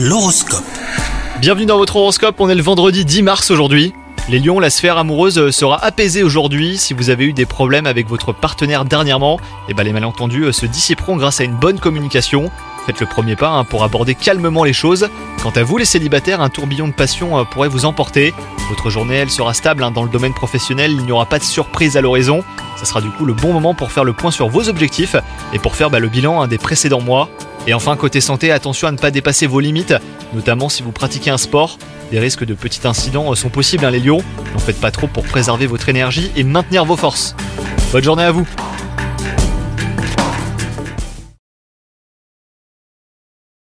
L'horoscope. Bienvenue dans votre horoscope, on est le vendredi 10 mars aujourd'hui. Les lions, la sphère amoureuse sera apaisée aujourd'hui. Si vous avez eu des problèmes avec votre partenaire dernièrement, et ben les malentendus euh, se dissiperont grâce à une bonne communication. Faites le premier pas hein, pour aborder calmement les choses. Quant à vous les célibataires, un tourbillon de passion euh, pourrait vous emporter. Votre journée, elle sera stable hein, dans le domaine professionnel, il n'y aura pas de surprise à l'horizon. Ça sera du coup le bon moment pour faire le point sur vos objectifs et pour faire bah, le bilan hein, des précédents mois. Et enfin, côté santé, attention à ne pas dépasser vos limites, notamment si vous pratiquez un sport. Des risques de petits incidents sont possibles, hein, les lions. N'en faites pas trop pour préserver votre énergie et maintenir vos forces. Bonne journée à vous